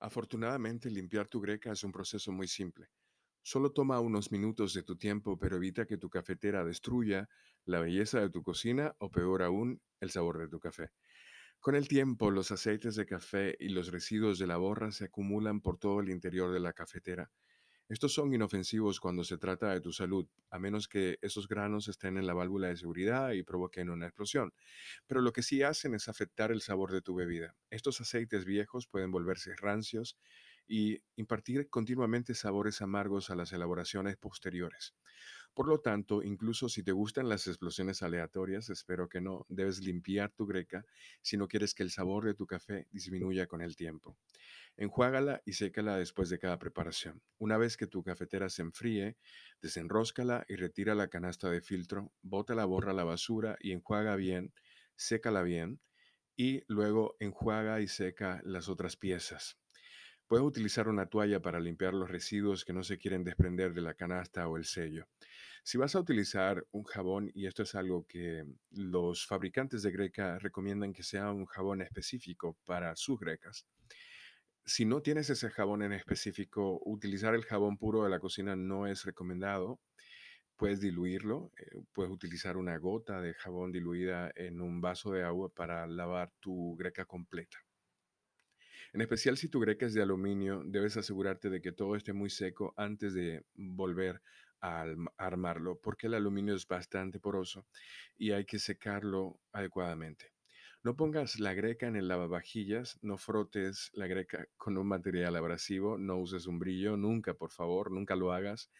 Afortunadamente, limpiar tu greca es un proceso muy simple. Solo toma unos minutos de tu tiempo, pero evita que tu cafetera destruya la belleza de tu cocina o peor aún, el sabor de tu café. Con el tiempo, los aceites de café y los residuos de la borra se acumulan por todo el interior de la cafetera. Estos son inofensivos cuando se trata de tu salud, a menos que esos granos estén en la válvula de seguridad y provoquen una explosión. Pero lo que sí hacen es afectar el sabor de tu bebida. Estos aceites viejos pueden volverse rancios y impartir continuamente sabores amargos a las elaboraciones posteriores. Por lo tanto, incluso si te gustan las explosiones aleatorias, espero que no, debes limpiar tu greca si no quieres que el sabor de tu café disminuya con el tiempo. Enjuágala y sécala después de cada preparación. Una vez que tu cafetera se enfríe, desenróscala y retira la canasta de filtro, bota la borra a la basura y enjuaga bien, sécala bien y luego enjuaga y seca las otras piezas. Puedes utilizar una toalla para limpiar los residuos que no se quieren desprender de la canasta o el sello. Si vas a utilizar un jabón, y esto es algo que los fabricantes de greca recomiendan que sea un jabón específico para sus grecas, si no tienes ese jabón en específico, utilizar el jabón puro de la cocina no es recomendado. Puedes diluirlo, eh, puedes utilizar una gota de jabón diluida en un vaso de agua para lavar tu greca completa. En especial si tu greca es de aluminio, debes asegurarte de que todo esté muy seco antes de volver armarlo, porque el aluminio es bastante poroso y hay que secarlo adecuadamente. No pongas la greca en el lavavajillas, no frotes la greca con un material abrasivo, no uses un brillo, nunca, por favor, nunca lo hagas.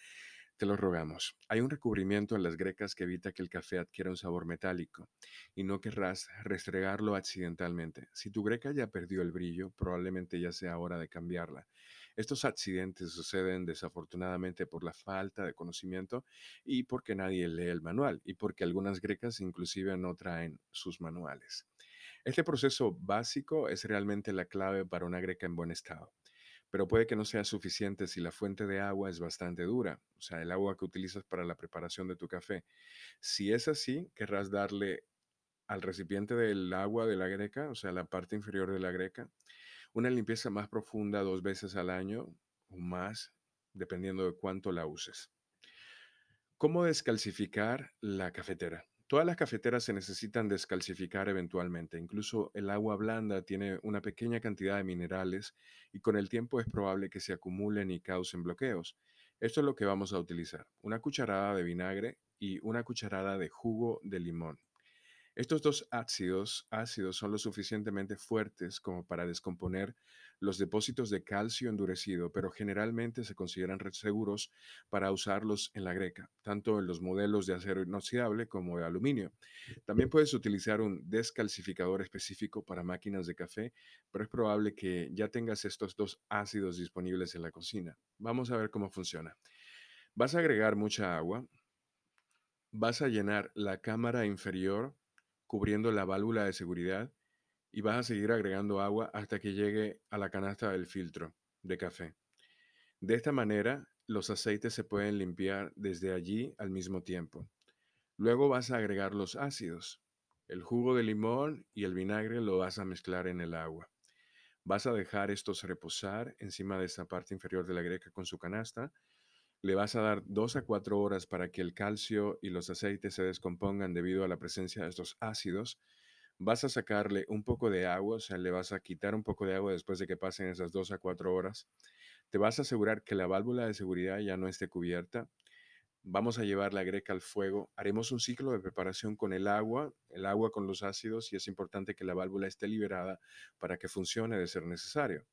Te lo rogamos. Hay un recubrimiento en las grecas que evita que el café adquiera un sabor metálico y no querrás restregarlo accidentalmente. Si tu greca ya perdió el brillo, probablemente ya sea hora de cambiarla. Estos accidentes suceden desafortunadamente por la falta de conocimiento y porque nadie lee el manual y porque algunas grecas inclusive no traen sus manuales. Este proceso básico es realmente la clave para una greca en buen estado pero puede que no sea suficiente si la fuente de agua es bastante dura, o sea, el agua que utilizas para la preparación de tu café. Si es así, querrás darle al recipiente del agua de la greca, o sea, la parte inferior de la greca, una limpieza más profunda dos veces al año o más, dependiendo de cuánto la uses. ¿Cómo descalcificar la cafetera? Todas las cafeteras se necesitan descalcificar eventualmente. Incluso el agua blanda tiene una pequeña cantidad de minerales y con el tiempo es probable que se acumulen y causen bloqueos. Esto es lo que vamos a utilizar. Una cucharada de vinagre y una cucharada de jugo de limón. Estos dos ácidos, ácidos son lo suficientemente fuertes como para descomponer los depósitos de calcio endurecido, pero generalmente se consideran seguros para usarlos en la greca, tanto en los modelos de acero inoxidable como de aluminio. También puedes utilizar un descalcificador específico para máquinas de café, pero es probable que ya tengas estos dos ácidos disponibles en la cocina. Vamos a ver cómo funciona. Vas a agregar mucha agua, vas a llenar la cámara inferior cubriendo la válvula de seguridad y vas a seguir agregando agua hasta que llegue a la canasta del filtro de café. De esta manera, los aceites se pueden limpiar desde allí al mismo tiempo. Luego vas a agregar los ácidos. El jugo de limón y el vinagre lo vas a mezclar en el agua. Vas a dejar estos reposar encima de esta parte inferior de la greca con su canasta le vas a dar dos a cuatro horas para que el calcio y los aceites se descompongan debido a la presencia de estos ácidos. Vas a sacarle un poco de agua, o sea, le vas a quitar un poco de agua después de que pasen esas dos a cuatro horas. Te vas a asegurar que la válvula de seguridad ya no esté cubierta. Vamos a llevar la greca al fuego. Haremos un ciclo de preparación con el agua, el agua con los ácidos y es importante que la válvula esté liberada para que funcione de ser necesario.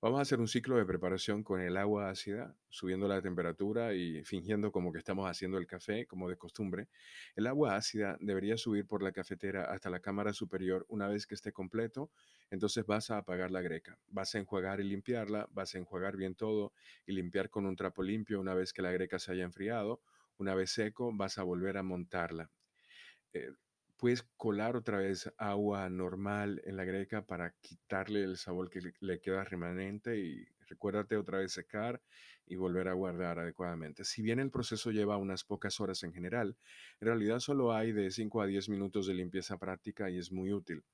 Vamos a hacer un ciclo de preparación con el agua ácida, subiendo la temperatura y fingiendo como que estamos haciendo el café, como de costumbre. El agua ácida debería subir por la cafetera hasta la cámara superior una vez que esté completo. Entonces vas a apagar la greca. Vas a enjuagar y limpiarla, vas a enjuagar bien todo y limpiar con un trapo limpio una vez que la greca se haya enfriado. Una vez seco, vas a volver a montarla. Eh, puedes colar otra vez agua normal en la greca para quitarle el sabor que le queda remanente y recuérdate otra vez secar y volver a guardar adecuadamente. Si bien el proceso lleva unas pocas horas en general, en realidad solo hay de 5 a 10 minutos de limpieza práctica y es muy útil.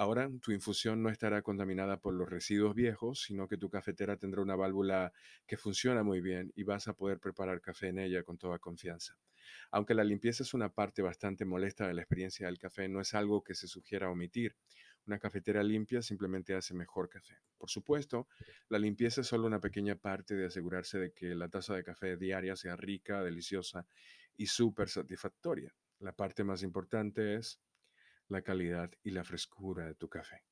Ahora tu infusión no estará contaminada por los residuos viejos, sino que tu cafetera tendrá una válvula que funciona muy bien y vas a poder preparar café en ella con toda confianza. Aunque la limpieza es una parte bastante molesta de la experiencia del café, no es algo que se sugiera omitir. Una cafetera limpia simplemente hace mejor café. Por supuesto, la limpieza es solo una pequeña parte de asegurarse de que la taza de café diaria sea rica, deliciosa y súper satisfactoria. La parte más importante es la calidad y la frescura de tu café.